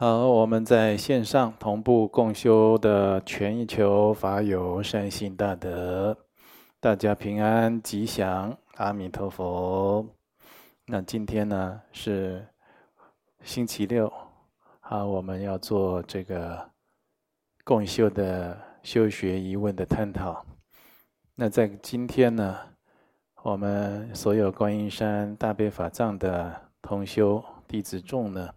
好，我们在线上同步共修的全球法友善心大德，大家平安吉祥，阿弥陀佛。那今天呢是星期六，好，我们要做这个共修的修学疑问的探讨。那在今天呢，我们所有观音山大悲法藏的同修弟子众呢，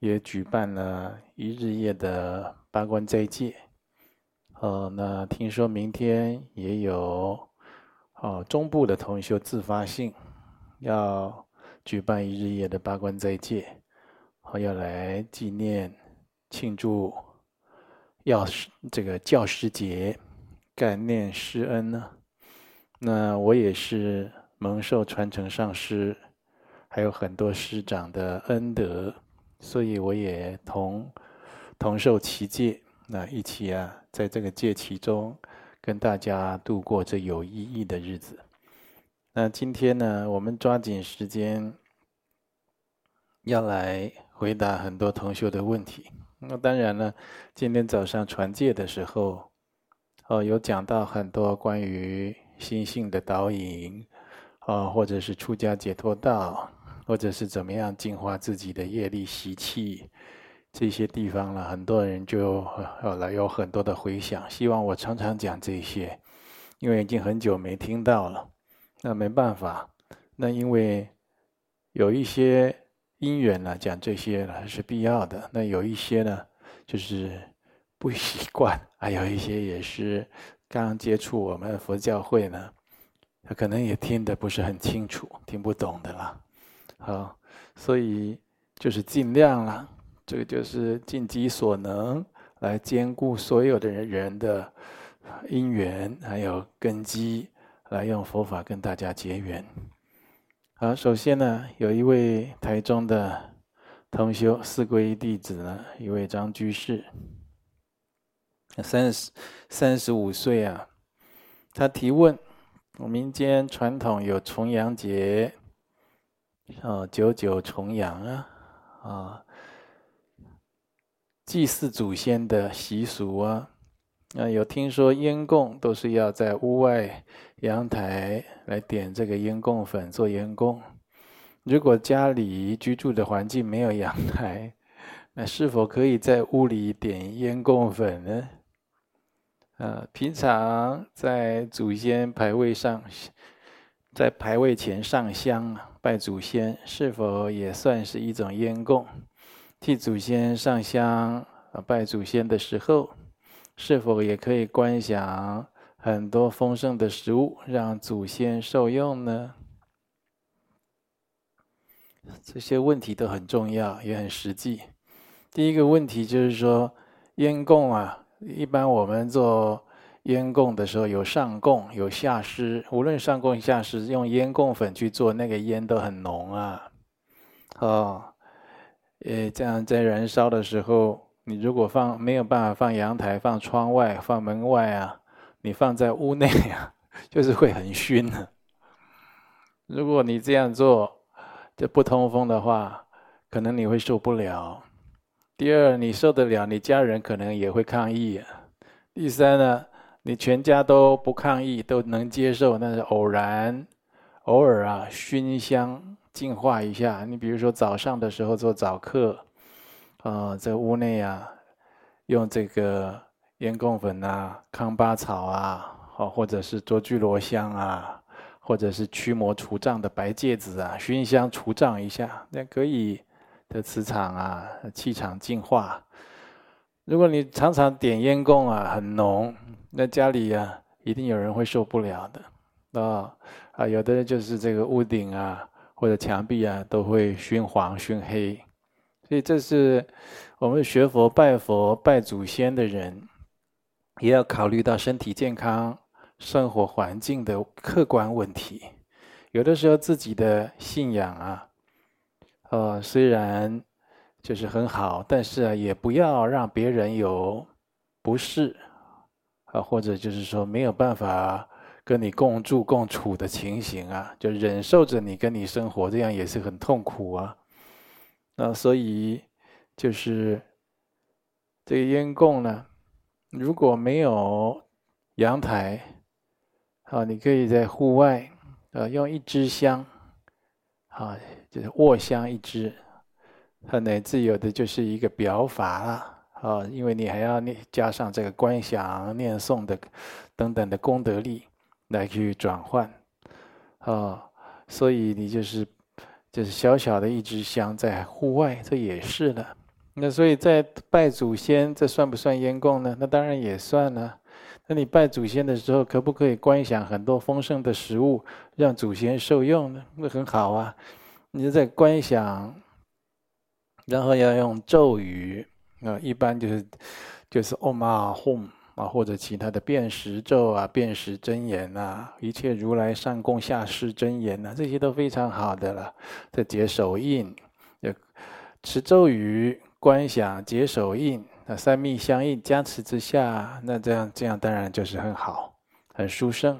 也举办了一日夜的八关斋戒，哦，那听说明天也有哦中部的同修自发性要举办一日夜的八关斋戒，哦，要来纪念庆祝药师这个教师节，感念师恩呢。那我也是蒙受传承上师，还有很多师长的恩德。所以我也同同受其戒，那一起啊，在这个戒期中，跟大家度过这有意义的日子。那今天呢，我们抓紧时间，要来回答很多同学的问题。那当然了，今天早上传戒的时候，哦，有讲到很多关于心性的导引，啊，或者是出家解脱道。或者是怎么样净化自己的业力习气，这些地方了，很多人就后来有很多的回响，希望我常常讲这些，因为已经很久没听到了。那没办法，那因为有一些因缘呢，讲这些呢是必要的。那有一些呢，就是不习惯，还有一些也是刚接触我们佛教会呢，他可能也听得不是很清楚，听不懂的啦。好，所以就是尽量了，这个就是尽己所能来兼顾所有的人人的因缘，还有根基，来用佛法跟大家结缘。好，首先呢，有一位台中的同修四皈依弟子呢，一位张居士，三十三十五岁啊，他提问：我民间传统有重阳节。哦，九九重阳啊，啊，祭祀祖先的习俗啊，啊，有听说烟供都是要在屋外阳台来点这个烟供粉做烟供。如果家里居住的环境没有阳台，那是否可以在屋里点烟供粉呢？啊，平常在祖先牌位上。在牌位前上香啊拜祖先，是否也算是一种烟供？替祖先上香拜祖先的时候，是否也可以观想很多丰盛的食物，让祖先受用呢？这些问题都很重要，也很实际。第一个问题就是说，烟供啊，一般我们做。烟供的时候有上供有下施，无论上供下施，用烟供粉去做，那个烟都很浓啊。哦，呃，这样在燃烧的时候，你如果放没有办法放阳台、放窗外、放门外啊，你放在屋内啊，就是会很熏的。如果你这样做就不通风的话，可能你会受不了。第二，你受得了，你家人可能也会抗议。第三呢？你全家都不抗议，都能接受，那是偶然、偶尔啊，熏香净化一下。你比如说早上的时候做早课，啊、在屋内啊，用这个烟供粉啊、康巴草啊，哦，或者是卓聚罗香啊，或者是驱魔除障的白芥子啊，熏香除障一下，那可以的磁场啊，气场净化。如果你常常点烟供啊，很浓。那家里、啊，一定有人会受不了的，啊、啊！有的人就是这个屋顶啊，或者墙壁啊，都会熏黄熏黑，所以这是我们学佛拜佛拜祖先的人，也要考虑到身体健康、生活环境的客观问题。有的时候自己的信仰啊，呃，虽然就是很好，但是啊，也不要让别人有不适。啊，或者就是说没有办法跟你共住共处的情形啊，就忍受着你跟你生活，这样也是很痛苦啊。那所以就是这个烟供呢，如果没有阳台，啊，你可以在户外，呃，用一支香，啊，就是卧香一支，很乃至有的就是一个表法啦，啊，因为你还要念加上这个观想、念诵的等等的功德力来去转换，啊，所以你就是。就是小小的一支香在户外，这也是的。那所以在拜祖先，这算不算烟供呢？那当然也算了。那你拜祖先的时候，可不可以观想很多丰盛的食物，让祖先受用呢？那很好啊。你就在观想，然后要用咒语啊，一般就是就是 Om 啊 Hum。啊，或者其他的辨识咒啊、辨识真言啊，一切如来上供下施真言啊，这些都非常好的了。这结手印，持咒语、观想、结手印，那三密相应加持之下，那这样这样当然就是很好，很殊胜。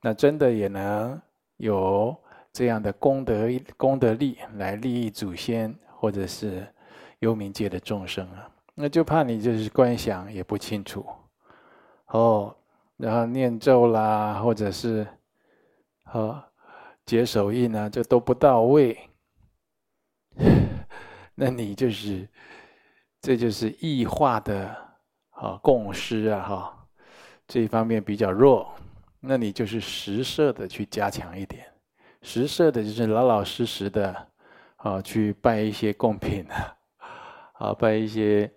那真的也能有这样的功德功德力来利益祖先，或者是幽冥界的众生啊。那就怕你就是观想也不清楚。哦，然后念咒啦，或者是，哦，结手印啊，这都不到位，那你就是，这就是异化的啊共识啊哈，这一方面比较弱，那你就是实设的去加强一点，实设的就是老老实实的，啊去拜一些贡品啊，啊拜一些。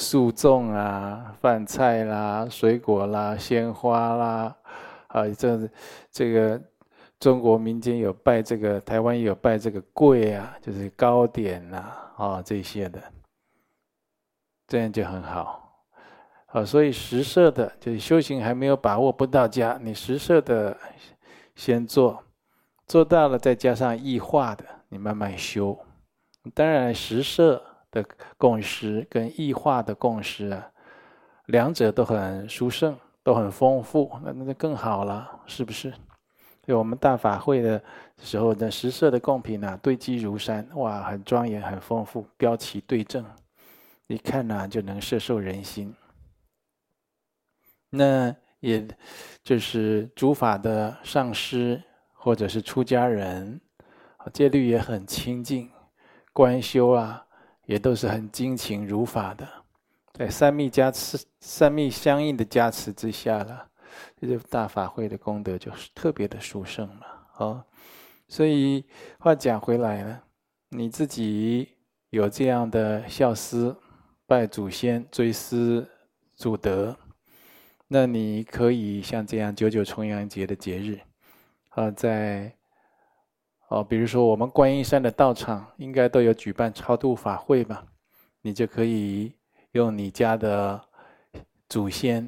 素粽啊，饭菜啦，水果啦，鲜花啦，啊，这这个中国民间有拜这个，台湾也有拜这个粿啊，就是糕点呐，啊这些的，这样就很好，啊，所以实色的，就是修行还没有把握不到家，你实色的先做，做到了再加上异化的，你慢慢修，当然实色。的供施跟异化的供施啊，两者都很殊胜，都很丰富，那那就更好了，是不是？对我们大法会的时候，那实色的贡品啊，堆积如山，哇，很庄严，很丰富，标齐对正，一看呢、就能摄受人心。那也就是诸法的上师或者是出家人，戒律也很清净，观修啊。也都是很精勤如法的，在三密加持、三密相应的加持之下了，这大法会的功德就是特别的殊胜了。哦，所以话讲回来了，你自己有这样的孝思、拜祖先、追思祖德，那你可以像这样九九重阳节的节日，啊，在。哦，比如说我们观音山的道场应该都有举办超度法会吧？你就可以用你家的祖先、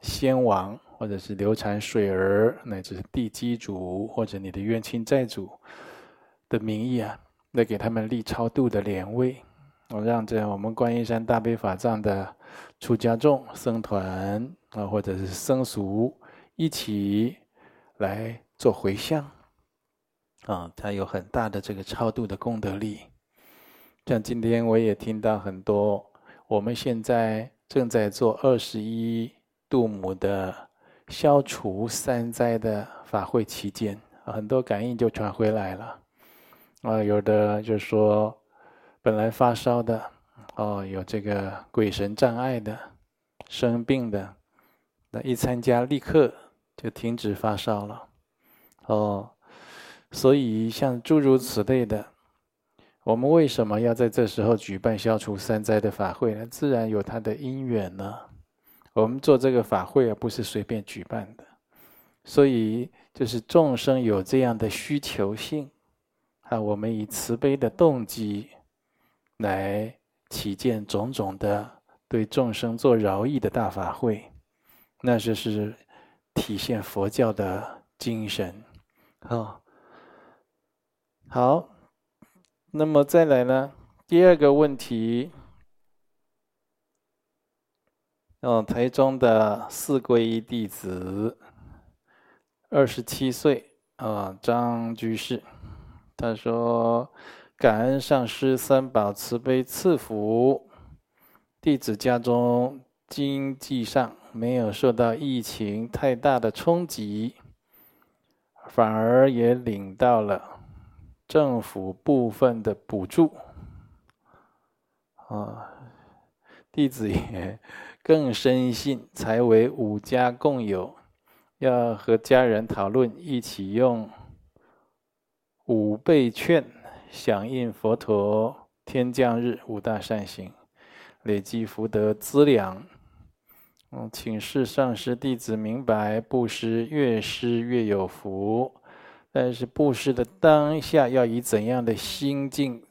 先王，或者是流产水儿，乃至地基主或者你的冤亲债主的名义啊，来给他们立超度的莲位。我让这我们观音山大悲法藏的出家众、僧团啊，或者是僧俗一起来做回向。啊，它有很大的这个超度的功德力。像今天我也听到很多，我们现在正在做二十一度母的消除三灾的法会期间，很多感应就传回来了。啊，有的就说本来发烧的，哦，有这个鬼神障碍的，生病的，那一参加立刻就停止发烧了，哦。所以，像诸如此类的，我们为什么要在这时候举办消除三灾的法会呢？自然有它的因缘呢。我们做这个法会啊，不是随便举办的，所以就是众生有这样的需求性，啊，我们以慈悲的动机来起见种种的对众生做饶益的大法会，那就是体现佛教的精神，啊。好，那么再来呢？第二个问题，哦，台中的四皈依弟子，二十七岁啊，张居士，他说：“感恩上师三宝慈悲赐福，弟子家中经济上没有受到疫情太大的冲击，反而也领到了政府部分的补助。啊，弟子也更深信才为五家共有。”要和家人讨论，一起用五倍券响应佛陀天降日五大善行，累积福德资粮。嗯，请示上师弟子明白，布施越施越有福，但是布施的当下要以怎样的心境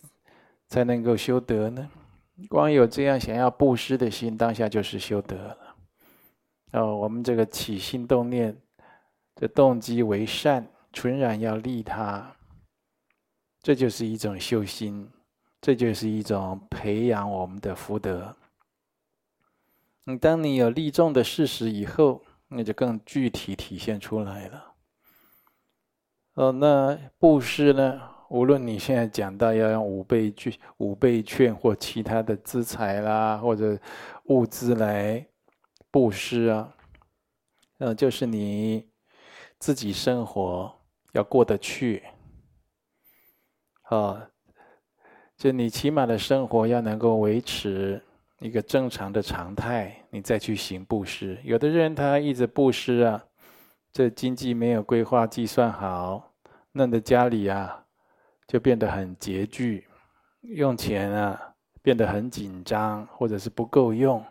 才能够修德呢？光有这样想要布施的心，当下就是修德了。哦，我们这个起心动念的动机为善，纯然要利他，这就是一种修心，这就是一种培养我们的福德。你当你有利众的事实以后，那就更具体体现出来了。哦，那布施呢？无论你现在讲到要用五倍券、五倍券或其他的资财啦，或者物资来。布施啊，嗯，就是你自己生活要过得去，啊，就你起码的生活要能够维持一个正常的常态，你再去行布施。有的人他一直布施啊，这经济没有规划计算好，弄得家里啊就变得很拮据，用钱啊变得很紧张，或者是不够用。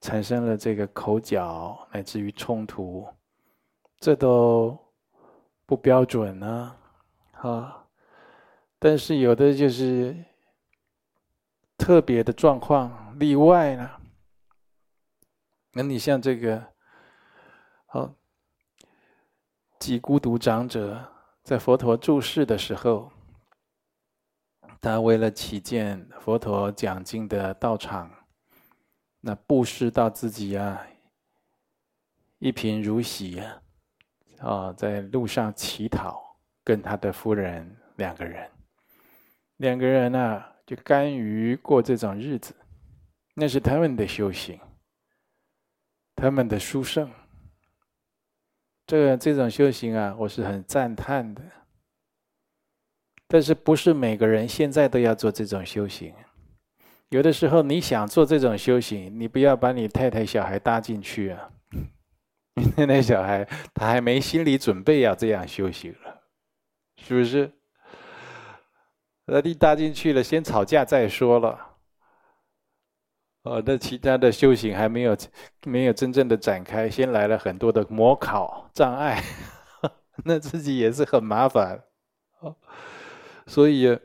产生了这个口角，乃至于冲突，这都不标准呢，啊！但是有的就是特别的状况，例外呢。那你像这个，好，几孤独长者在佛陀住世的时候，他为了起见佛陀讲经的道场。那布施到自己啊，一贫如洗啊，啊，在路上乞讨，跟他的夫人两个人，两个人呢、啊、就甘于过这种日子，那是他们的修行，他们的殊胜。这这种修行啊，我是很赞叹的。但是不是每个人现在都要做这种修行？有的时候你想做这种修行，你不要把你太太、小孩搭进去啊！你太太小孩他还没心理准备要这样修行了，是不是？那你搭进去了，先吵架再说了。哦，那其他的修行还没有没有真正的展开，先来了很多的模考障碍，那自己也是很麻烦。所以。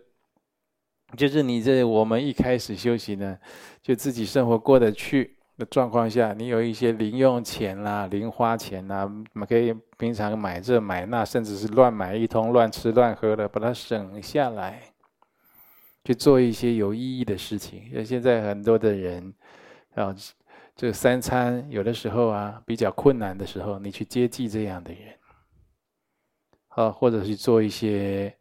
就是你这我们一开始修行呢，就自己生活过得去的状况下，你有一些零用钱啦、零花钱啦，可以平常买这买那，甚至是乱买一通、乱吃乱喝的，把它省下来，去做一些有意义的事情。像现在很多的人，啊，这三餐有的时候啊比较困难的时候，你去接济这样的人，啊，或者是做一些。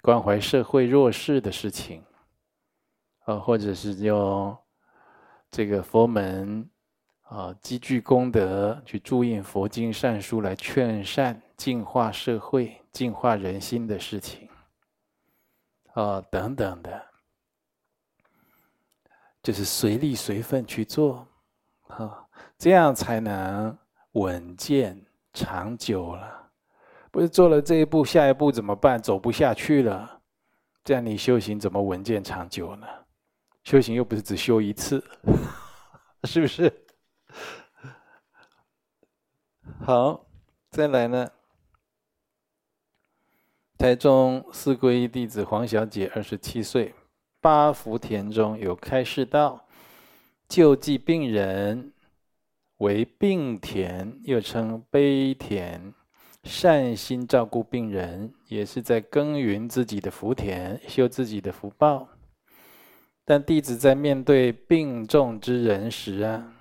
关怀社会弱势的事情，啊，或者是用这个佛门啊积聚功德去注印佛经善书来劝善、净化社会、净化人心的事情，啊，等等的，就是随力随分去做，啊，这样才能稳健长久了。不是做了这一步，下一步怎么办？走不下去了，这样你修行怎么稳健长久呢？修行又不是只修一次，是不是？好，再来呢。台中四皈依弟子黄小姐，二十七岁，八福田中有开示道：救济病人为病田，又称悲田。善心照顾病人，也是在耕耘自己的福田，修自己的福报。但弟子在面对病重之人时啊，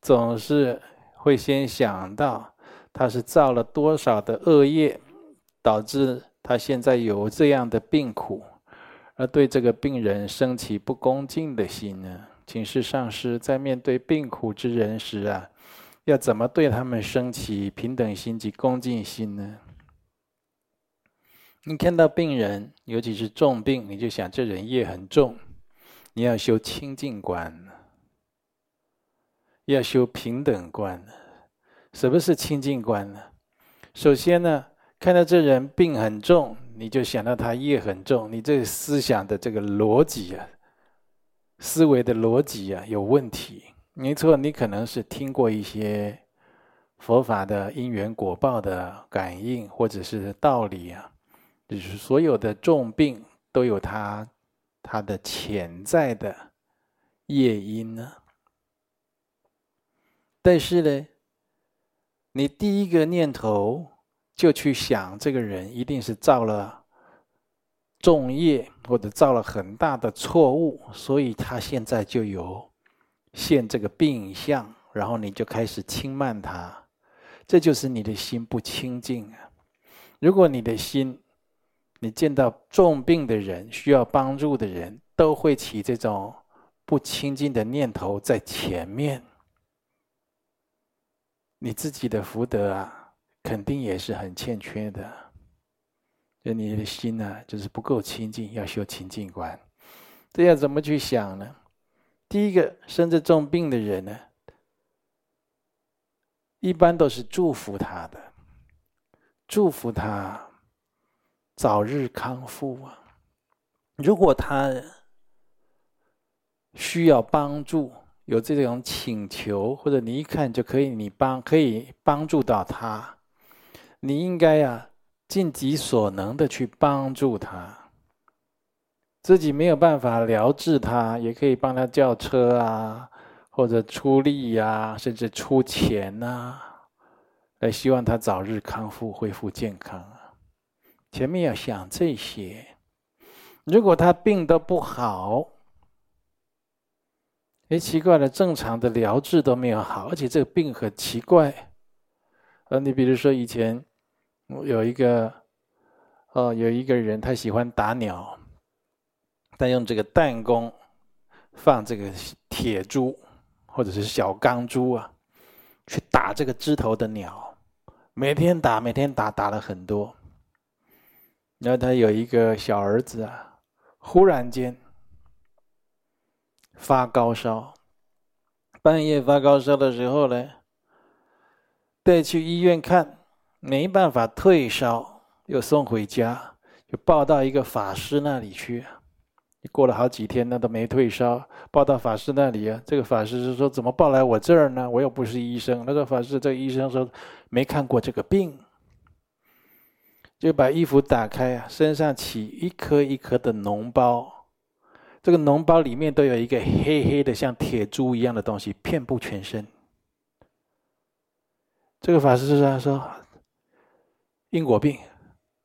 总是会先想到他是造了多少的恶业，导致他现在有这样的病苦，而对这个病人生起不恭敬的心呢？请示上师，在面对病苦之人时啊，要怎么对他们升起平等心及恭敬心呢？你看到病人，尤其是重病，你就想这人业很重，你要修清净观，要修平等观。什么是清净观呢？首先呢，看到这人病很重，你就想到他业很重，你这思想的这个逻辑啊，思维的逻辑啊有问题。没错，你可能是听过一些佛法的因缘果报的感应，或者是道理啊，就是所有的重病都有它它的潜在的业因呢。但是呢，你第一个念头就去想，这个人一定是造了重业，或者造了很大的错误，所以他现在就有现这个病相，然后你就开始轻慢他，这就是你的心不清净啊！如果你的心，你见到重病的人、需要帮助的人，都会起这种不清净的念头在前面。你自己的福德啊，肯定也是很欠缺的。就你的心呢、就是不够清净，要修清净观。这要怎么去想呢？第一个，生着重病的人呢，一般都是祝福他的，祝福他早日康复啊。如果他需要帮助，有这种请求，或者你一看就可以，你帮可以帮助到他，你应该呀尽己所能的去帮助他。自己没有办法疗治他，也可以帮他叫车啊，或者出力呀，甚至出钱呐，来希望他早日康复、恢复健康。前面要想这些，如果他病得不好。哎，奇怪了，正常的疗治都没有好，而且这个病很奇怪。呃，你比如说以前有一个，哦，有一个人他喜欢打鸟，他用这个弹弓放这个铁珠或者是小钢珠啊，去打这个枝头的鸟，每天打，每天打，打了很多。然后他有一个小儿子啊，忽然间。发高烧，半夜发高烧的时候呢，带去医院看，没办法退烧，又送回家，就抱到一个法师那里去。过了好几天，那都没退烧，抱到法师那里啊，这个法师是说怎么抱来我这儿呢？我又不是医生。那个法师，这个医生说没看过这个病，就把衣服打开啊，身上起一颗一颗的脓包。这个脓包里面都有一个黑黑的像铁珠一样的东西，遍布全身。这个法师说：“说因果病，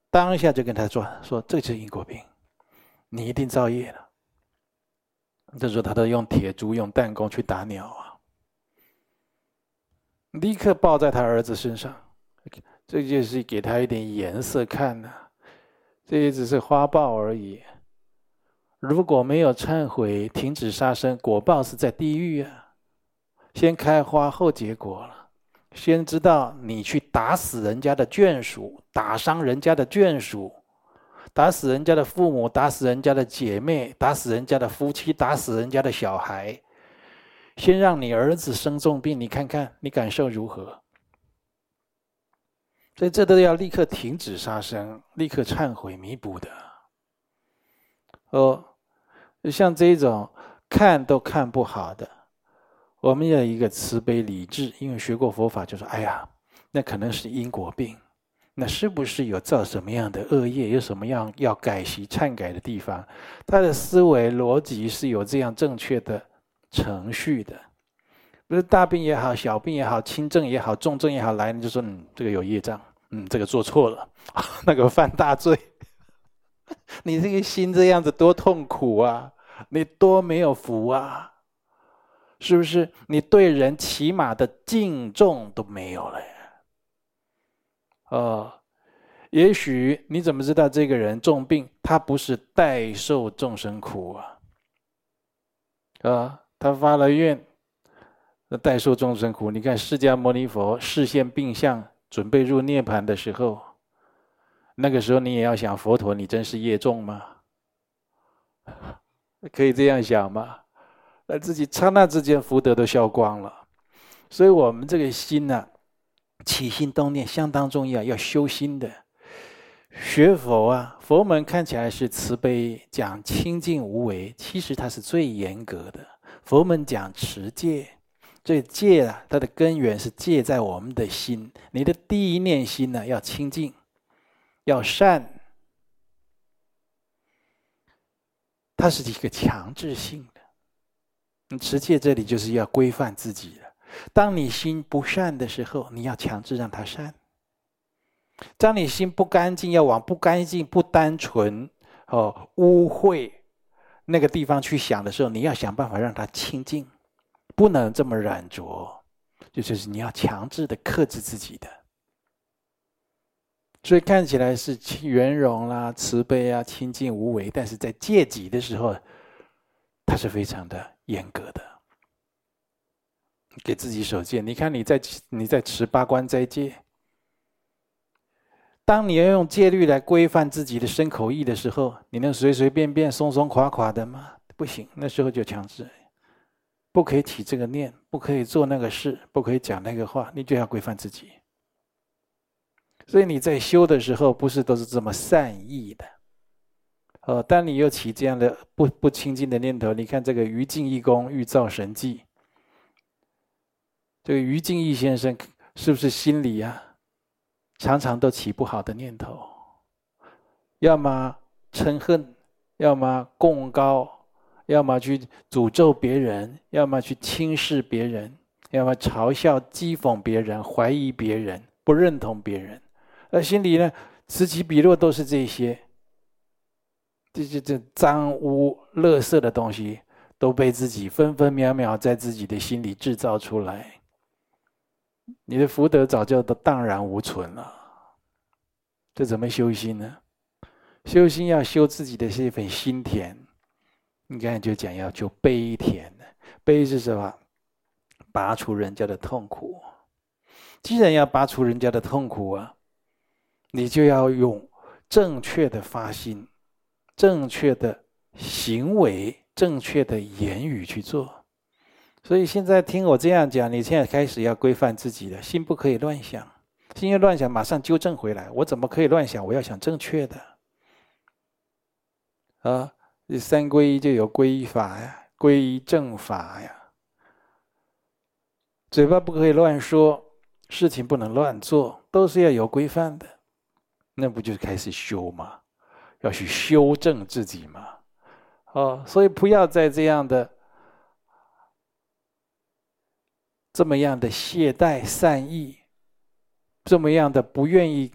当下就跟他说说，这就是因果病，你一定造业了。”这时候他都用铁珠、用弹弓去打鸟啊，立刻抱在他儿子身上，这就是给他一点颜色看呢、这也只是花报而已。如果没有忏悔，停止杀生，果报是在地狱啊！先开花后结果了。先知道你去打死人家的眷属，打伤人家的眷属，打死人家的父母，打死人家的姐妹，打死人家的夫妻，打死人家的小孩。先让你儿子生重病，你看看你感受如何？所以这都要立刻停止杀生，立刻忏悔弥补的。哦。像这种看都看不好的，我们要一个慈悲理智，因为学过佛法，就说：“哎呀，那可能是因果病，那是不是有造什么样的恶业，有什么样要改习忏改的地方？”他的思维逻辑是有这样正确的程序的，不是大病也好，小病也好，轻症也好，重症也好，来你就说：“嗯，这个有业障，嗯，这个做错了，那个犯大罪。”你这个心这样子多痛苦啊！你多没有福啊！是不是？你对人起码的敬重都没有了呀？哦，也许你怎么知道这个人重病？他不是代受众生苦啊！啊，他发了愿，那代受众生苦。你看释迦牟尼佛示现病相，准备入涅槃的时候，那个时候你也要想佛陀，你真是业重吗？可以这样想吗？那自己刹那之间福德都消光了。所以，我们这个心呢、起心动念相当重要，要修心的。学佛啊，佛门看起来是慈悲，讲清净无为，其实它是最严格的。佛门讲持戒，这戒啊，它的根源是戒在我们的心。你的第一念心呢，要清净，要善，它是一个强制性的。你持戒这里就是要规范自己的。当你心不善的时候，你要强制让它善。当你心不干净，要往不干净、不单纯、哦污秽那个地方去想的时候，你要想办法让它清净，不能这么染着，就就是你要强制的克制自己的。所以看起来是圆融啦、慈悲啊、清净无为，但是在戒己的时候，它是非常的严格的，给自己守戒。你看你在你在持八关斋戒。当你要用戒律来规范自己的身口意的时候，你能随随便便、松松垮垮的吗？不行，那时候就强制，不可以起这个念，不可以做那个事，不可以讲那个话，你就要规范自己。所以你在修的时候，不是都是这么善意的。呃，当你又起这样的不不清净的念头，你看这个于净义公欲造神迹，这个于净义先生是不是心里、啊？常常都起不好的念头，要么嗔恨，要么贡高，要么去诅咒别人，要么去轻视别人，要么嘲笑、讥讽别人，怀疑别人，不认同别人，而心里呢，此起彼落都是这些，这这这脏污、垃圾的东西，都被自己分分秒秒在自己的心里制造出来。你的福德早就都荡然无存了，这怎么修心呢？修心要修自己的这份心田。你看，就讲要修悲田，悲是什么？拔除人家的痛苦。既然要拔除人家的痛苦啊，你就要用正确的发心、正确的行为、正确的言语去做。所以现在听我这样讲，你现在开始要规范自己的心，不可以乱想。心一乱想，马上纠正回来。我怎么可以乱想？我要想正确的。啊，这三皈依就有皈依法呀，皈依正法呀。嘴巴不可以乱说，事情不能乱做，都是要有规范的。那不就开始修吗？要去修正自己嘛？哦，所以不要再这样的。这么样的懈怠善意，这么样的不愿意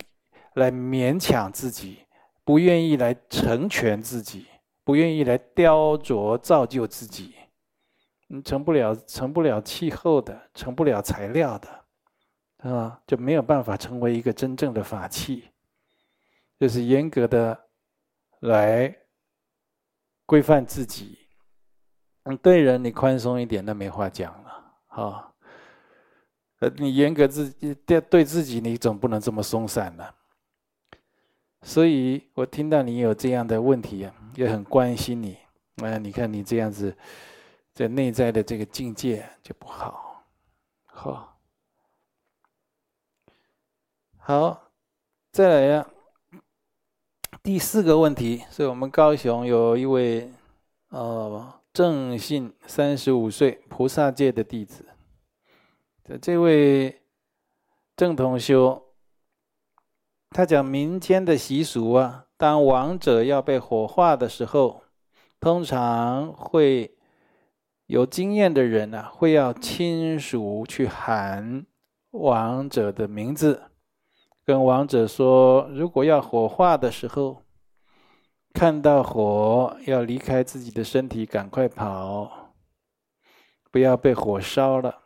来勉强自己，不愿意来成全自己，不愿意来雕琢造就自己，你成不了成不了气候的，成不了材料的，啊，就没有办法成为一个真正的法器。就是严格的来规范自己，嗯，对人你宽松一点，那没话讲了，啊。你严格自己对对自己，你总不能这么松散了。所以我听到你有这样的问题，也很关心你。啊，你看你这样子，在内在的这个境界就不好。好，好，再来呀。第四个问题是我们高雄有一位呃正信三十五岁菩萨界的弟子。这这位郑同修，他讲民间的习俗啊，当亡者要被火化的时候，通常会有经验的人呢、啊，会要亲属去喊亡者的名字，跟王者说，如果要火化的时候，看到火要离开自己的身体，赶快跑，不要被火烧了。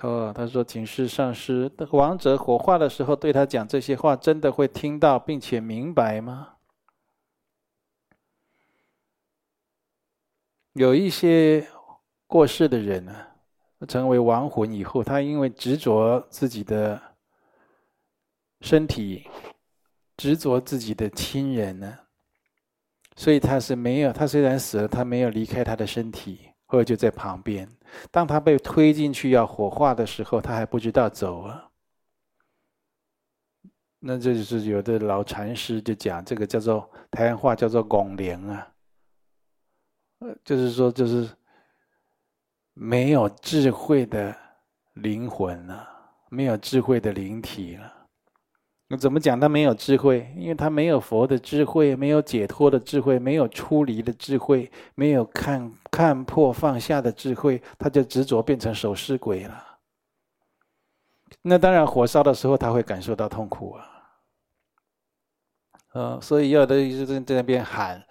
哦，他说：“请示上师，王者火化的时候对他讲这些话，真的会听到并且明白吗？”有一些过世的人呢，成为亡魂以后，他因为执着自己的身体，执着自己的亲人呢，所以他是没有。他虽然死了，他没有离开他的身体，或者就在旁边。当他被推进去要火化的时候，他还不知道走啊。那这就是有的老禅师就讲，这个叫做台湾话叫做“拱灵”啊。呃就是说，就是没有智慧的灵魂了，没有智慧的灵体了。那怎么讲？他没有智慧，因为他没有佛的智慧，没有解脱的智慧，没有出离的智慧，没有看看破放下的智慧，他就执着变成守尸鬼了。那当然，火烧的时候他会感受到痛苦啊。嗯，所以有的一直在那边喊。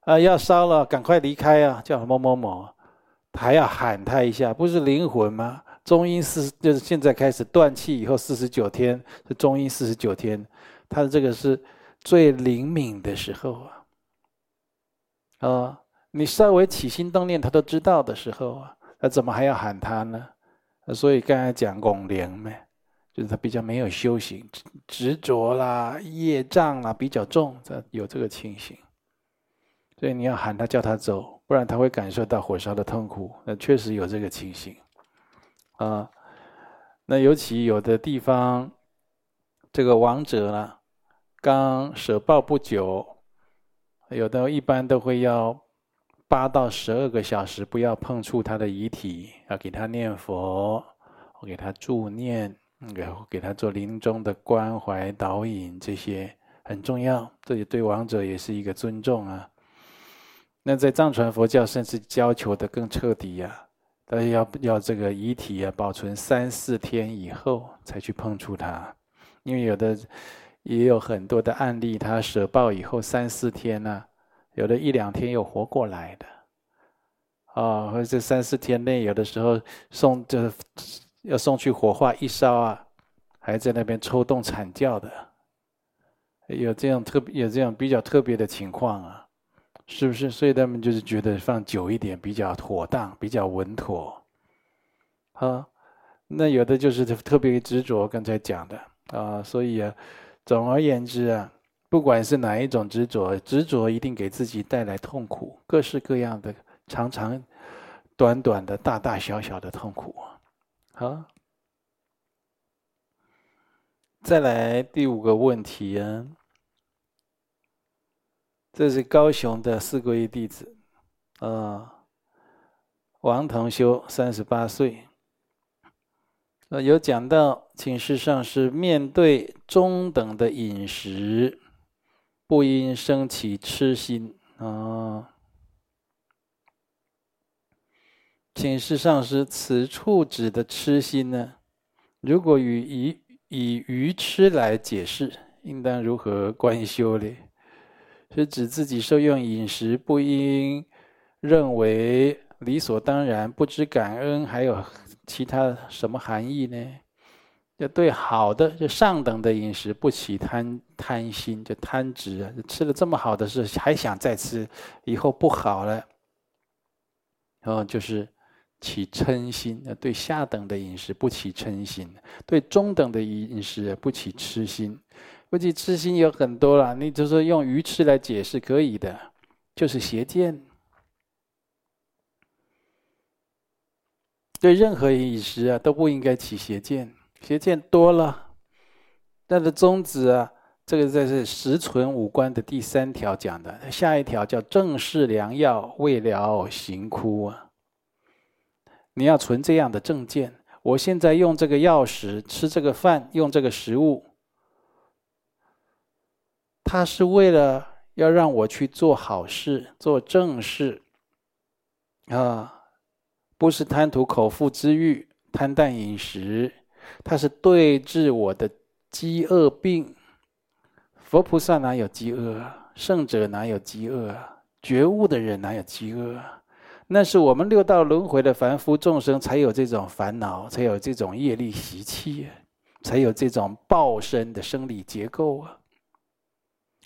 啊，要烧了，赶快离开啊！叫某某某，还要喊他一下，不是灵魂吗？中阴四就是现在开始断气以后四十九天是中阴四十九天，他的这个是最灵敏的时候啊！啊，你稍微起心动念，他都知道的时候啊，那怎么还要喊他呢？所以刚才讲拱灵嘛，就是他比较没有修行，执着啦、业障啦比较重，这有这个情形。所以你要喊他叫他走，不然他会感受到火烧的痛苦。那确实有这个情形，啊，那尤其有的地方，这个亡者呢，刚舍报不久，有的一般都会要八到十二个小时不要碰触他的遗体，要给他念佛，我给他助念，然后给他做临终的关怀导引，这些很重要。这也对亡者也是一个尊重啊。那在藏传佛教，甚至要求的更彻底呀、但是要要这个遗体啊保存三四天以后才去碰触它，因为有的也有很多的案例，他舍报以后三四天呢、有的一两天又活过来的，啊、或者这三四天内，有的时候送就是要送去火化一烧啊，还在那边抽动惨叫的，有这样特别有这样比较特别的情况啊。是不是？所以他们就是觉得放久一点比较妥当，比较稳妥。啊，那有的就是特别执着，刚才讲的啊。所以啊，总而言之啊，不管是哪一种执着，执着一定给自己带来痛苦，各式各样的，长长、短短的，大大小小的痛苦。好，再来第五个问题啊。这是高雄的四皈依弟子，啊，王同修，三十八岁。呃，有讲到，请示上师，面对中等的饮食，不应生起痴心啊。请示上师，此处指的痴心呢？如果以以以愚痴来解释，应当如何观修呢？是指自己受用饮食，不应认为理所当然，不知感恩，还有其他什么含义呢？要对好的，就上等的饮食不起贪贪心，就贪执！吃了这么好的事，还想再吃，以后不好了，然后就是起嗔心。对下等的饮食不起嗔心，对中等的饮食不起痴心。估计痴心有很多了，你就说用愚痴来解释可以的，就是邪见。对任何饮食啊都不应该起邪见，邪见多了，它的宗旨啊，这个在是十存五观的第三条讲的，下一条叫正视良药，未了行枯啊。你要存这样的正见，我现在用这个药食，吃这个饭，用这个食物。他是为了要让我去做好事、做正事，啊，不是贪图口腹之欲、贪淡饮食，他是对治我的饥饿病。佛菩萨哪有饥饿？圣者哪有饥饿？觉悟的人哪有饥饿？那是我们六道轮回的凡夫众生才有这种烦恼，才有这种业力习气，才有这种报身的生理结构啊。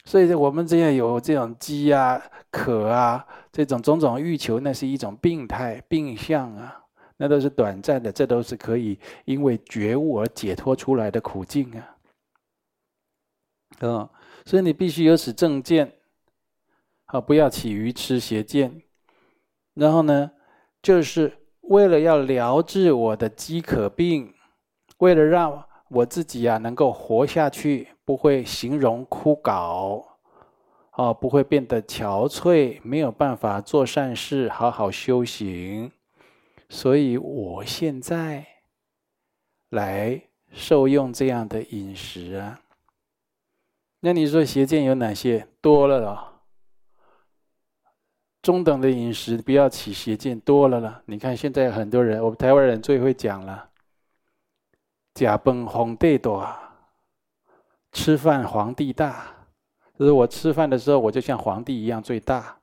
所以，我们这样有这种饥啊、渴啊，这种种种欲求，那是一种病态、病相啊，那都是短暂的，这都是可以因为觉悟而解脱出来的苦境啊。嗯，所以你必须有此正见，啊，不要起愚痴邪见。然后呢，就是为了要疗治我的饥渴病，为了让我自己啊能够活下去。不会形容枯槁，哦，不会变得憔悴，没有办法做善事，好好修行。所以我现在来受用这样的饮食啊。那你说邪见有哪些？多了了。中等的饮食不要起邪见，多了了。你看现在很多人，我们台湾人最会讲了，假崩皇帝多。吃饭皇帝大，就是我吃饭的时候，我就像皇帝一样最大。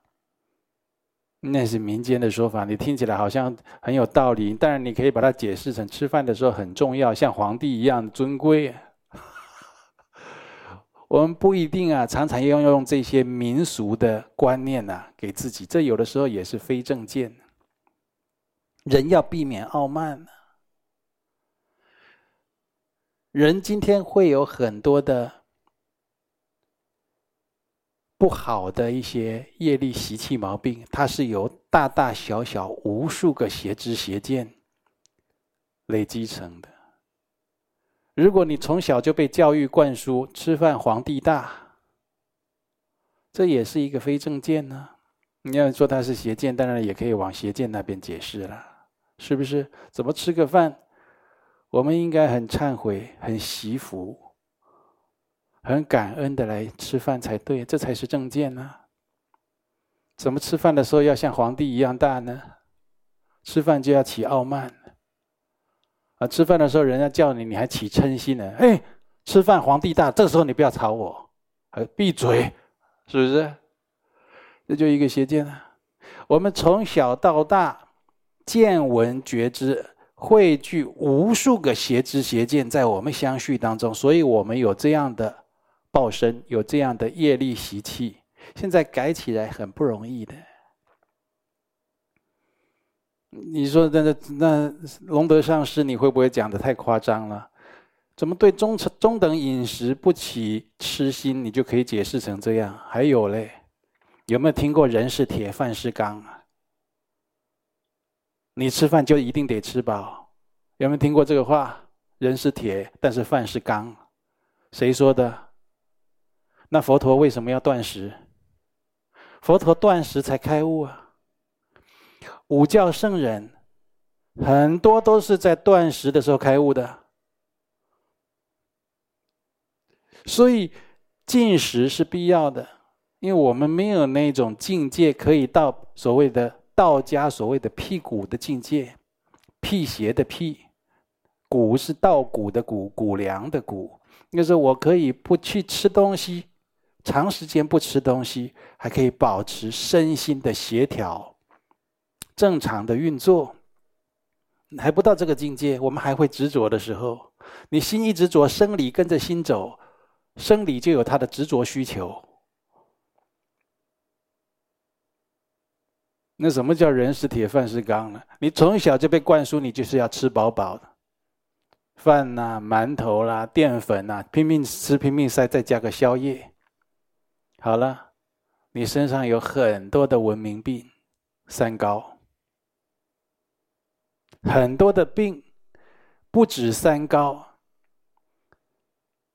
那是民间的说法，你听起来好像很有道理。但是，你可以把它解释成吃饭的时候很重要，像皇帝一样尊贵。我们不一定啊，常常要用这些民俗的观念啊，给自己。这有的时候也是非正见。人要避免傲慢。人今天会有很多的不好的一些业力习气毛病，它是由大大小小无数个邪知邪见累积成的。如果你从小就被教育灌输“吃饭皇帝大”，这也是一个非正见呢。你要说它是邪见，当然也可以往邪见那边解释了，是不是？怎么吃个饭？我们应该很忏悔、很惜福、很感恩的来吃饭才对，这才是正见呢。怎么吃饭的时候要像皇帝一样大呢？吃饭就要起傲慢啊！吃饭的时候人家叫你，你还起嗔心呢？哎，吃饭皇帝大，这时候你不要吵我，还闭嘴，是不是？这就一个邪见啊！我们从小到大见闻觉知。汇聚无数个邪知邪见在我们相续当中，所以我们有这样的报身，有这样的业力习气。现在改起来很不容易的。你说那那那龙德上师，你会不会讲的太夸张了？怎么对中中等饮食不起痴心，你就可以解释成这样？还有嘞，有没有听过人是铁，饭是钢啊？你吃饭就一定得吃饱，有没有听过这个话？人是铁，但是饭是钢，谁说的？那佛陀为什么要断食？佛陀断食才开悟啊！五教圣人很多都是在断食的时候开悟的，所以进食是必要的，因为我们没有那种境界可以到所谓的。道家所谓的辟谷的境界，辟邪的辟，谷是稻谷的谷，谷粮的谷。就是我可以不去吃东西，长时间不吃东西，还可以保持身心的协调，正常的运作。还不到这个境界，我们还会执着的时候，你心一执着，生理跟着心走，生理就有它的执着需求。那什么叫人是铁，饭是钢呢？你从小就被灌输，你就是要吃饱饱的，饭呐、啊、馒头啦、啊、淀粉呐、拼命吃、拼命塞，再加个宵夜。好了，你身上有很多的文明病，三高，很多的病，不止三高，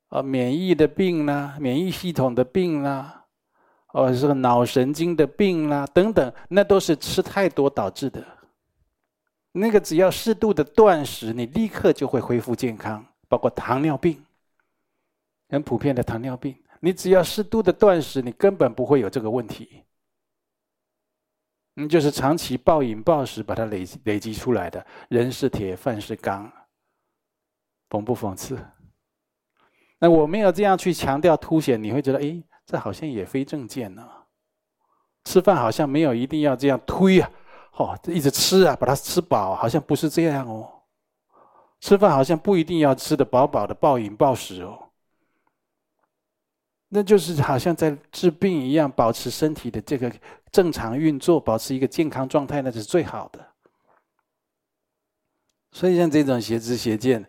啊，免疫的病啦、免疫系统的病啦、哦，这个脑神经的病啦，等等，那都是吃太多导致的。那个只要适度的断食，你立刻就会恢复健康。包括糖尿病，很普遍的糖尿病，你只要适度的断食，你根本不会有这个问题。你就是长期暴饮暴食把它累累积出来的。人是铁，饭是钢，讽不讽刺？那我没有这样去强调凸显，你会觉得，哎。这好像也非正见呢。吃饭好像没有一定要这样推啊，哦，一直吃啊，把它吃饱，好像不是这样哦。吃饭好像不一定要吃的饱饱的，暴饮暴食哦。那就是好像在治病一样，保持身体的这个正常运作，保持一个健康状态，那是最好的。所以像这种邪知邪见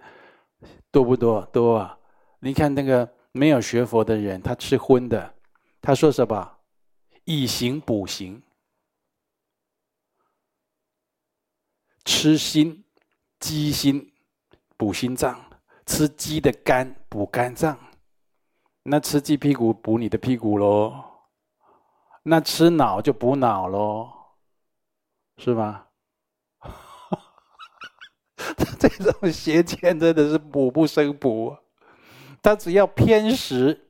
多不多？多啊！你看那个没有学佛的人，他吃荤的，他说什么？以形补形，吃心鸡心补心脏，吃鸡的肝补肝脏。那吃鸡屁股补你的屁股喽，那吃脑就补脑喽，是吗？这种邪见真的是补不胜补。他只要偏食，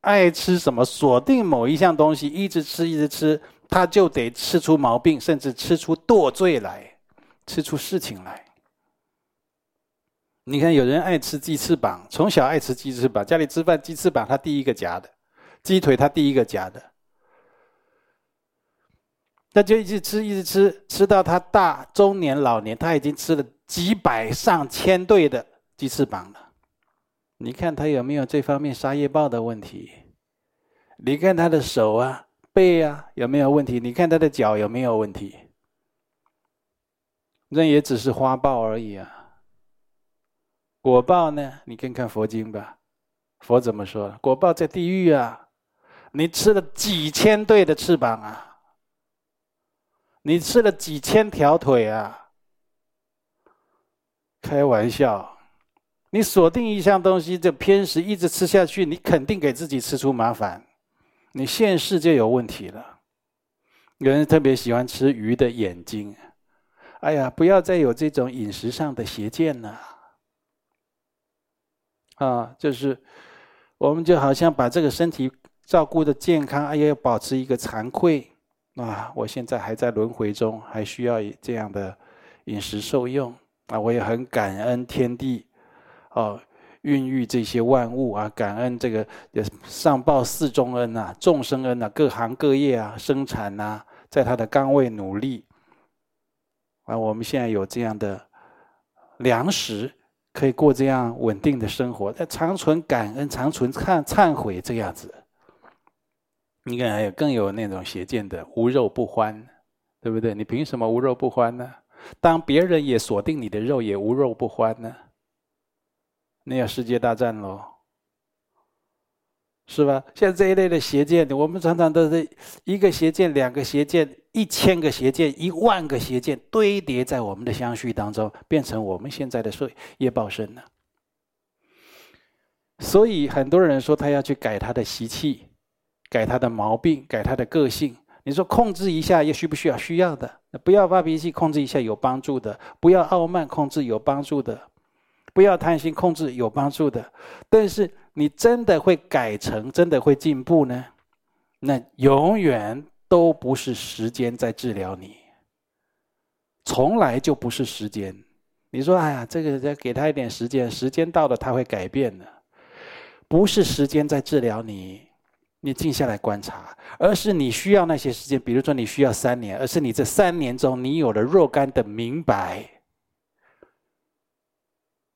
爱吃什么，锁定某一项东西，一直吃一直吃，他就得吃出毛病，甚至吃出堕罪来，吃出事情来。你看，有人爱吃鸡翅膀，从小爱吃鸡翅膀，家里吃饭鸡翅膀他第一个夹的，鸡腿他第一个夹的，那就一直吃，一直吃，吃到他大中年老年，他已经吃了几百上千对的鸡翅膀了。你看他有没有这方面杀业报的问题？你看他的手啊、背啊有没有问题？你看他的脚有没有问题？那也只是花报而已啊。果报呢？你看看佛经吧，佛怎么说？果报在地狱啊！你吃了几千对的翅膀啊，你吃了几千条腿啊，开玩笑！你锁定一项东西就偏食，一直吃下去，你肯定给自己吃出麻烦，你现世就有问题了。有人特别喜欢吃鱼的眼睛，哎呀，不要再有这种饮食上的邪见了。啊，就是，我们就好像把这个身体照顾的健康，哎呀，要保持一个惭愧啊！我现在还在轮回中，还需要这样的饮食受用啊！我也很感恩天地，哦，孕育这些万物啊，感恩这个上报四重恩呐，众生恩呐，各行各业啊，生产呐，在他的岗位努力啊，我们现在有这样的粮食。可以过这样稳定的生活，在常存感恩，常存忏忏悔这样子。你看，还有更有那种邪见的无肉不欢，对不对？你凭什么无肉不欢呢？当别人也锁定你的肉，也无肉不欢呢？那要世界大战喽。是吧？像这一类的邪见，我们常常都是一个邪见、两个邪见、一千个邪见、一万个邪见堆叠在我们的相续当中，变成我们现在的业业报身了。所以很多人说他要去改他的习气，改他的毛病，改他的个性。你说控制一下，也需不需要？需要的。不要发脾气，控制一下有帮助的；不要傲慢，控制有帮助的；不要贪心，控制有帮助的。但是。你真的会改成，真的会进步呢？那永远都不是时间在治疗你，从来就不是时间。你说，哎呀，这个再给他一点时间，时间到了他会改变的，不是时间在治疗你。你静下来观察，而是你需要那些时间，比如说你需要三年，而是你这三年中你有了若干的明白，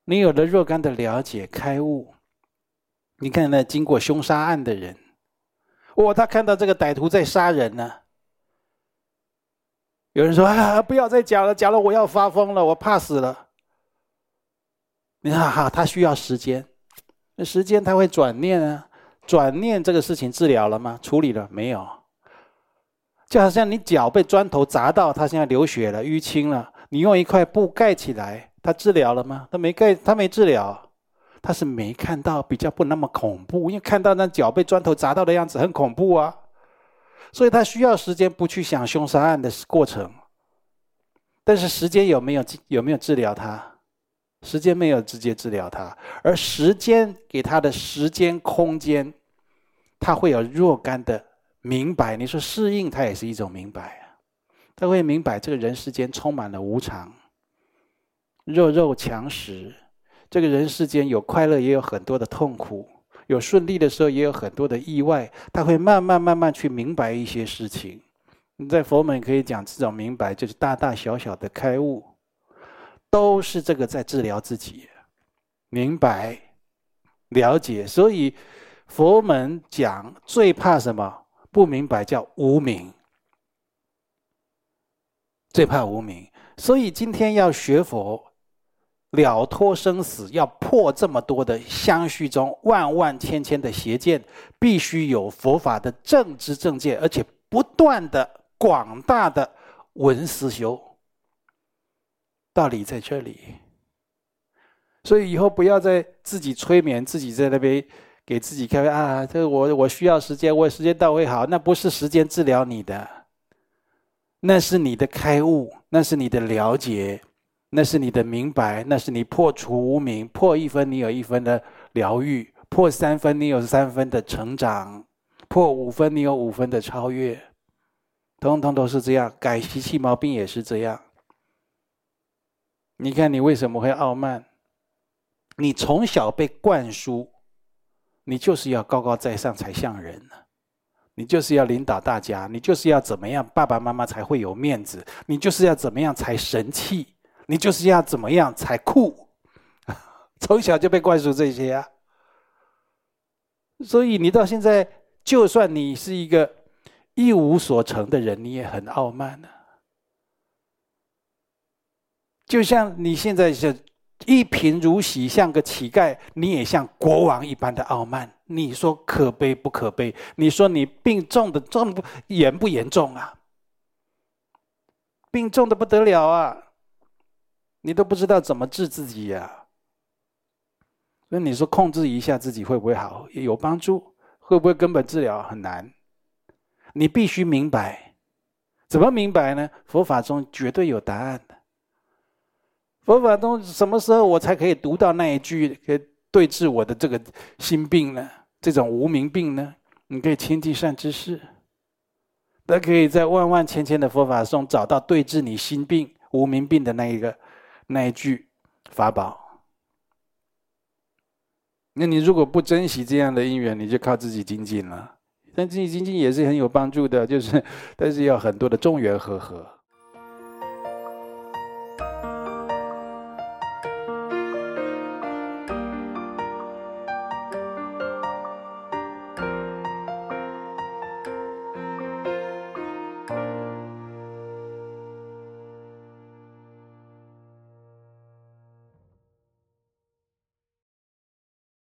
你有了若干的了解开悟。你看那经过凶杀案的人，哇，他看到这个歹徒在杀人呢。有人说：“啊，不要再讲了，讲了我要发疯了，我怕死了。”你看哈，他需要时间，那时间他会转念啊，转念这个事情治疗了吗？处理了没有？就好像你脚被砖头砸到，他现在流血了，淤青了，你用一块布盖起来，他治疗了吗？他没盖，他没治疗。他是没看到，比较不那么恐怖，因为看到那脚被砖头砸到的样子很恐怖啊，所以他需要时间不去想凶杀案的过程。但是时间有没有有没有治疗他？时间没有直接治疗他，而时间给他的时间空间，他会有若干的明白。你说适应，他也是一种明白，他会明白这个人世间充满了无常，弱肉强食。这个人世间有快乐，也有很多的痛苦；有顺利的时候，也有很多的意外。他会慢慢慢慢去明白一些事情，你在佛门可以讲这种明白，就是大大小小的开悟，都是这个在治疗自己，明白、了解。所以佛门讲最怕什么？不明白叫无明，最怕无明。所以今天要学佛。了脱生死，要破这么多的相续中万万千千的邪见，必须有佛法的正知正见，而且不断的广大的闻思修。道理在这里，所以以后不要再自己催眠，自己在那边给自己开啊，这我我需要时间，我时间到会好，那不是时间治疗你的，那是你的开悟，那是你的了解。那是你的明白，那是你破除无明，破一分你有一分的疗愈，破三分你有三分的成长，破五分你有五分的超越，通通都是这样。改习气毛病也是这样。你看你为什么会傲慢？你从小被灌输，你就是要高高在上才像人呢，你就是要领导大家，你就是要怎么样，爸爸妈妈才会有面子，你就是要怎么样才神气。你就是要怎么样才酷？从小就被灌输这些啊，所以你到现在，就算你是一个一无所成的人，你也很傲慢呢。就像你现在是一贫如洗，像个乞丐，你也像国王一般的傲慢。你说可悲不可悲？你说你病重的重不严不严重啊？病重的不得了啊！你都不知道怎么治自己呀、那你说控制一下自己会不会好？有帮助？会不会根本治疗？很难。你必须明白，怎么明白呢？佛法中绝对有答案的。佛法中什么时候我才可以读到那一句，可以对治我的这个心病呢？这种无名病呢？你可以亲近善知识，都可以在万万千千的佛法中找到对治你心病、无名病的那一个。那一句法宝，那你如果不珍惜这样的因缘，你就靠自己精进了。但自己精进也是很有帮助的，就是但是要很多的众缘和合。